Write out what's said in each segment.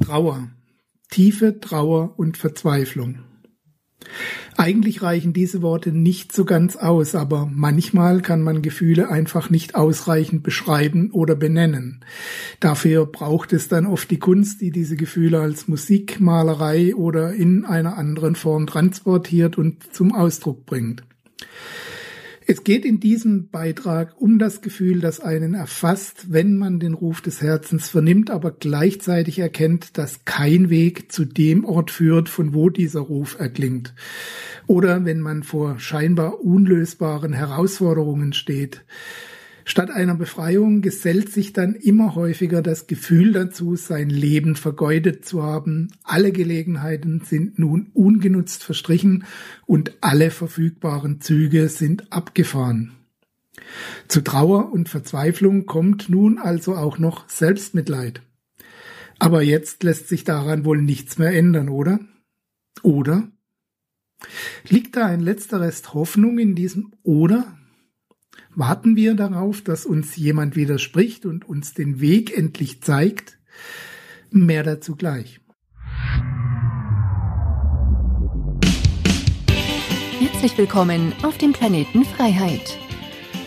Trauer, tiefe Trauer und Verzweiflung. Eigentlich reichen diese Worte nicht so ganz aus, aber manchmal kann man Gefühle einfach nicht ausreichend beschreiben oder benennen. Dafür braucht es dann oft die Kunst, die diese Gefühle als Musik, Malerei oder in einer anderen Form transportiert und zum Ausdruck bringt. Es geht in diesem Beitrag um das Gefühl, das einen erfasst, wenn man den Ruf des Herzens vernimmt, aber gleichzeitig erkennt, dass kein Weg zu dem Ort führt, von wo dieser Ruf erklingt. Oder wenn man vor scheinbar unlösbaren Herausforderungen steht. Statt einer Befreiung gesellt sich dann immer häufiger das Gefühl dazu, sein Leben vergeudet zu haben. Alle Gelegenheiten sind nun ungenutzt verstrichen und alle verfügbaren Züge sind abgefahren. Zu Trauer und Verzweiflung kommt nun also auch noch Selbstmitleid. Aber jetzt lässt sich daran wohl nichts mehr ändern, oder? Oder? Liegt da ein letzter Rest Hoffnung in diesem Oder? Warten wir darauf, dass uns jemand widerspricht und uns den Weg endlich zeigt? Mehr dazu gleich. Herzlich willkommen auf dem Planeten Freiheit,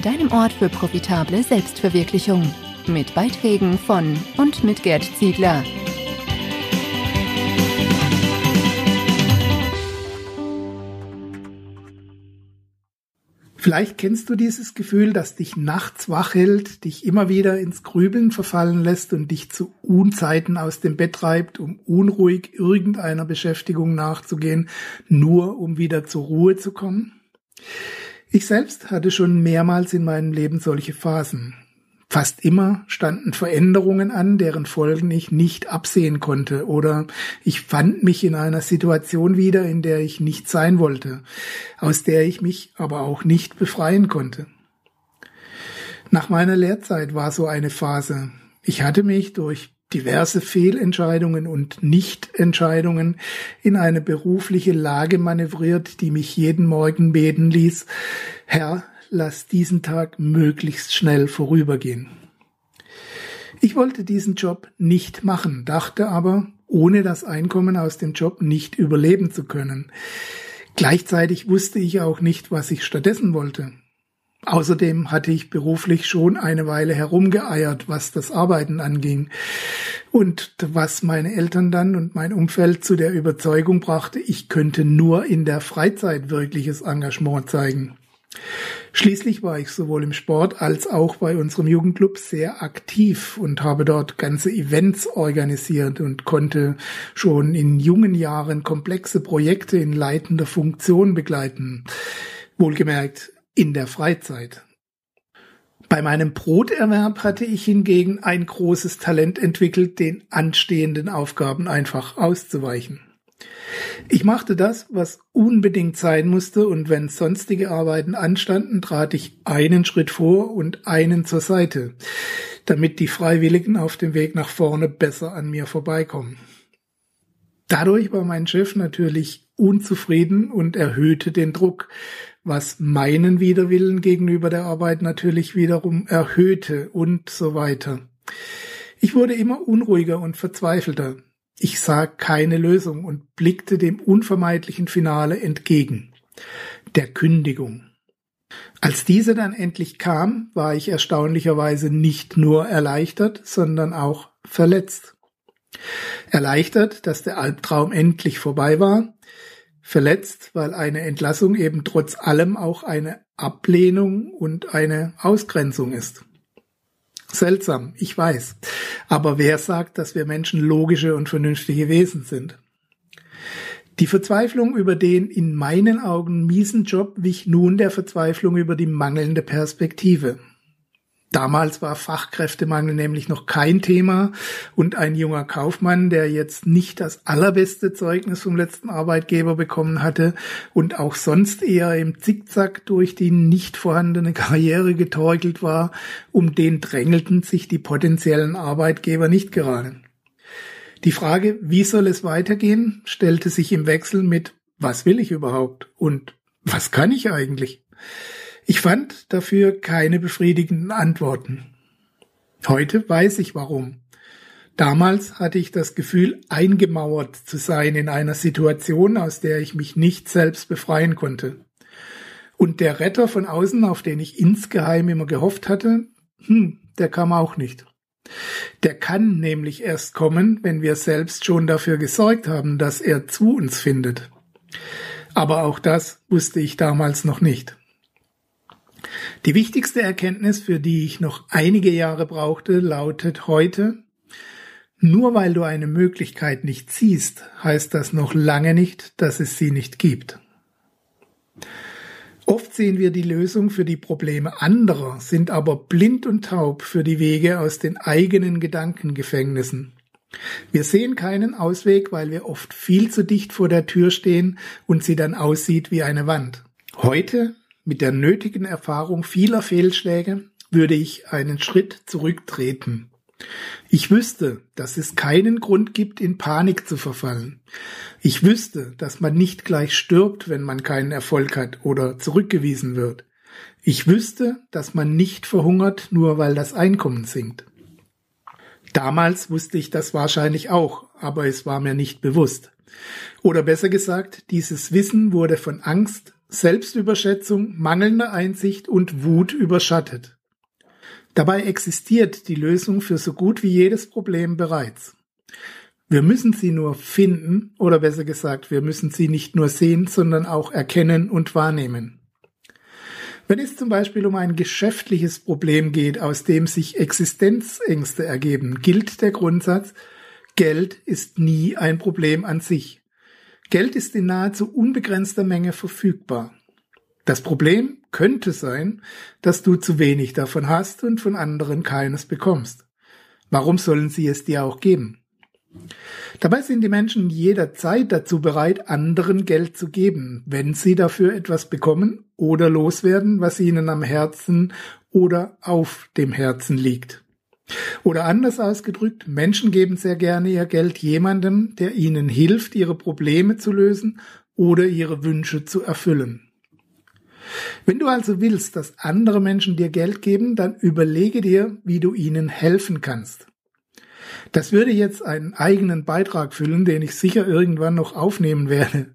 deinem Ort für profitable Selbstverwirklichung, mit Beiträgen von und mit Gerd Ziegler. Vielleicht kennst du dieses Gefühl, das dich nachts wach hält, dich immer wieder ins Grübeln verfallen lässt und dich zu Unzeiten aus dem Bett treibt, um unruhig irgendeiner Beschäftigung nachzugehen, nur um wieder zur Ruhe zu kommen? Ich selbst hatte schon mehrmals in meinem Leben solche Phasen. Fast immer standen Veränderungen an, deren Folgen ich nicht absehen konnte, oder ich fand mich in einer Situation wieder, in der ich nicht sein wollte, aus der ich mich aber auch nicht befreien konnte. Nach meiner Lehrzeit war so eine Phase. Ich hatte mich durch diverse Fehlentscheidungen und Nichtentscheidungen in eine berufliche Lage manövriert, die mich jeden Morgen beten ließ, Herr, lass diesen Tag möglichst schnell vorübergehen. Ich wollte diesen Job nicht machen, dachte aber, ohne das Einkommen aus dem Job nicht überleben zu können. Gleichzeitig wusste ich auch nicht, was ich stattdessen wollte. Außerdem hatte ich beruflich schon eine Weile herumgeeiert, was das Arbeiten anging. Und was meine Eltern dann und mein Umfeld zu der Überzeugung brachte, ich könnte nur in der Freizeit wirkliches Engagement zeigen. Schließlich war ich sowohl im Sport als auch bei unserem Jugendclub sehr aktiv und habe dort ganze Events organisiert und konnte schon in jungen Jahren komplexe Projekte in leitender Funktion begleiten. Wohlgemerkt in der Freizeit. Bei meinem Broterwerb hatte ich hingegen ein großes Talent entwickelt, den anstehenden Aufgaben einfach auszuweichen. Ich machte das, was unbedingt sein musste, und wenn sonstige Arbeiten anstanden, trat ich einen Schritt vor und einen zur Seite, damit die Freiwilligen auf dem Weg nach vorne besser an mir vorbeikommen. Dadurch war mein Chef natürlich unzufrieden und erhöhte den Druck, was meinen Widerwillen gegenüber der Arbeit natürlich wiederum erhöhte und so weiter. Ich wurde immer unruhiger und verzweifelter. Ich sah keine Lösung und blickte dem unvermeidlichen Finale entgegen, der Kündigung. Als diese dann endlich kam, war ich erstaunlicherweise nicht nur erleichtert, sondern auch verletzt. Erleichtert, dass der Albtraum endlich vorbei war, verletzt, weil eine Entlassung eben trotz allem auch eine Ablehnung und eine Ausgrenzung ist. Seltsam, ich weiß. Aber wer sagt, dass wir Menschen logische und vernünftige Wesen sind? Die Verzweiflung über den in meinen Augen miesen Job wich nun der Verzweiflung über die mangelnde Perspektive. Damals war Fachkräftemangel nämlich noch kein Thema und ein junger Kaufmann, der jetzt nicht das allerbeste Zeugnis vom letzten Arbeitgeber bekommen hatte und auch sonst eher im Zickzack durch die nicht vorhandene Karriere getorkelt war, um den drängelten sich die potenziellen Arbeitgeber nicht gerade. Die Frage, wie soll es weitergehen, stellte sich im Wechsel mit, was will ich überhaupt und was kann ich eigentlich? Ich fand dafür keine befriedigenden Antworten. Heute weiß ich warum. Damals hatte ich das Gefühl, eingemauert zu sein in einer Situation, aus der ich mich nicht selbst befreien konnte. Und der Retter von außen, auf den ich insgeheim immer gehofft hatte, hm, der kam auch nicht. Der kann nämlich erst kommen, wenn wir selbst schon dafür gesorgt haben, dass er zu uns findet. Aber auch das wusste ich damals noch nicht. Die wichtigste Erkenntnis, für die ich noch einige Jahre brauchte, lautet heute, nur weil du eine Möglichkeit nicht siehst, heißt das noch lange nicht, dass es sie nicht gibt. Oft sehen wir die Lösung für die Probleme anderer, sind aber blind und taub für die Wege aus den eigenen Gedankengefängnissen. Wir sehen keinen Ausweg, weil wir oft viel zu dicht vor der Tür stehen und sie dann aussieht wie eine Wand. Heute, mit der nötigen Erfahrung vieler Fehlschläge, würde ich einen Schritt zurücktreten. Ich wüsste, dass es keinen Grund gibt, in Panik zu verfallen. Ich wüsste, dass man nicht gleich stirbt, wenn man keinen Erfolg hat oder zurückgewiesen wird. Ich wüsste, dass man nicht verhungert, nur weil das Einkommen sinkt. Damals wusste ich das wahrscheinlich auch, aber es war mir nicht bewusst. Oder besser gesagt, dieses Wissen wurde von Angst, Selbstüberschätzung, mangelnder Einsicht und Wut überschattet. Dabei existiert die Lösung für so gut wie jedes Problem bereits. Wir müssen sie nur finden, oder besser gesagt, wir müssen sie nicht nur sehen, sondern auch erkennen und wahrnehmen. Wenn es zum Beispiel um ein geschäftliches Problem geht, aus dem sich Existenzängste ergeben, gilt der Grundsatz, Geld ist nie ein Problem an sich. Geld ist in nahezu unbegrenzter Menge verfügbar. Das Problem könnte sein, dass du zu wenig davon hast und von anderen keines bekommst. Warum sollen sie es dir auch geben? Dabei sind die Menschen jederzeit dazu bereit, anderen Geld zu geben, wenn sie dafür etwas bekommen oder loswerden, was ihnen am Herzen oder auf dem Herzen liegt. Oder anders ausgedrückt, Menschen geben sehr gerne ihr Geld jemandem, der ihnen hilft, ihre Probleme zu lösen oder ihre Wünsche zu erfüllen. Wenn du also willst, dass andere Menschen dir Geld geben, dann überlege dir, wie du ihnen helfen kannst. Das würde jetzt einen eigenen Beitrag füllen, den ich sicher irgendwann noch aufnehmen werde.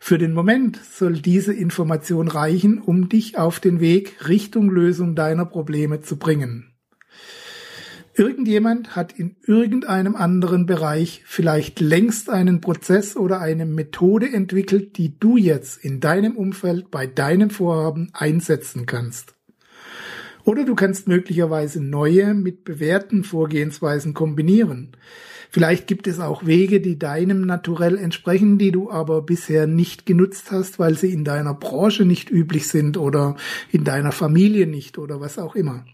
Für den Moment soll diese Information reichen, um dich auf den Weg Richtung Lösung deiner Probleme zu bringen. Irgendjemand hat in irgendeinem anderen Bereich vielleicht längst einen Prozess oder eine Methode entwickelt, die du jetzt in deinem Umfeld bei deinem Vorhaben einsetzen kannst. Oder du kannst möglicherweise neue mit bewährten Vorgehensweisen kombinieren. Vielleicht gibt es auch Wege, die deinem Naturell entsprechen, die du aber bisher nicht genutzt hast, weil sie in deiner Branche nicht üblich sind oder in deiner Familie nicht oder was auch immer.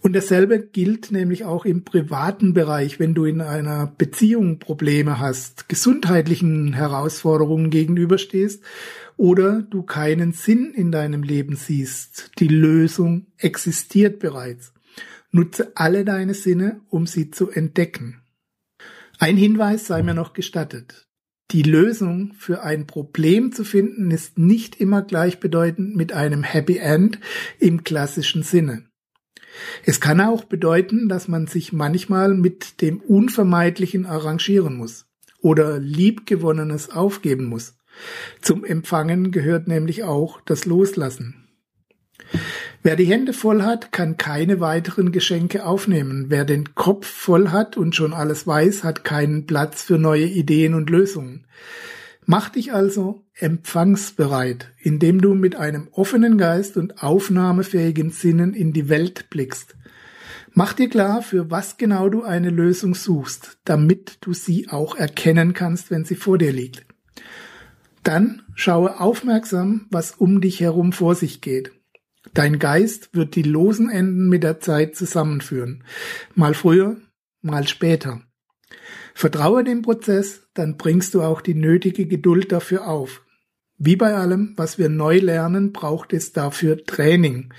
Und dasselbe gilt nämlich auch im privaten Bereich, wenn du in einer Beziehung Probleme hast, gesundheitlichen Herausforderungen gegenüberstehst oder du keinen Sinn in deinem Leben siehst. Die Lösung existiert bereits. Nutze alle deine Sinne, um sie zu entdecken. Ein Hinweis sei mir noch gestattet. Die Lösung für ein Problem zu finden ist nicht immer gleichbedeutend mit einem Happy End im klassischen Sinne. Es kann auch bedeuten, dass man sich manchmal mit dem Unvermeidlichen arrangieren muss oder Liebgewonnenes aufgeben muss. Zum Empfangen gehört nämlich auch das Loslassen. Wer die Hände voll hat, kann keine weiteren Geschenke aufnehmen. Wer den Kopf voll hat und schon alles weiß, hat keinen Platz für neue Ideen und Lösungen. Mach dich also empfangsbereit, indem du mit einem offenen Geist und aufnahmefähigen Sinnen in die Welt blickst. Mach dir klar, für was genau du eine Lösung suchst, damit du sie auch erkennen kannst, wenn sie vor dir liegt. Dann schaue aufmerksam, was um dich herum vor sich geht. Dein Geist wird die losen Enden mit der Zeit zusammenführen. Mal früher, mal später. Vertraue dem Prozess, dann bringst du auch die nötige Geduld dafür auf. Wie bei allem, was wir neu lernen, braucht es dafür Training.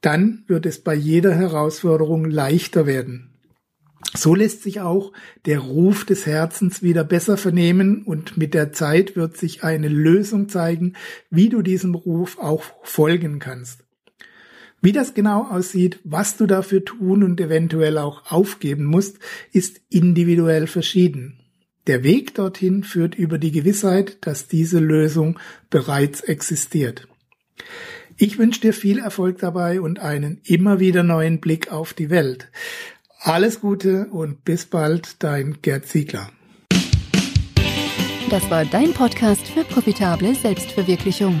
Dann wird es bei jeder Herausforderung leichter werden. So lässt sich auch der Ruf des Herzens wieder besser vernehmen und mit der Zeit wird sich eine Lösung zeigen, wie du diesem Ruf auch folgen kannst. Wie das genau aussieht, was du dafür tun und eventuell auch aufgeben musst, ist individuell verschieden. Der Weg dorthin führt über die Gewissheit, dass diese Lösung bereits existiert. Ich wünsche dir viel Erfolg dabei und einen immer wieder neuen Blick auf die Welt. Alles Gute und bis bald, dein Gerd Ziegler. Das war dein Podcast für profitable Selbstverwirklichung.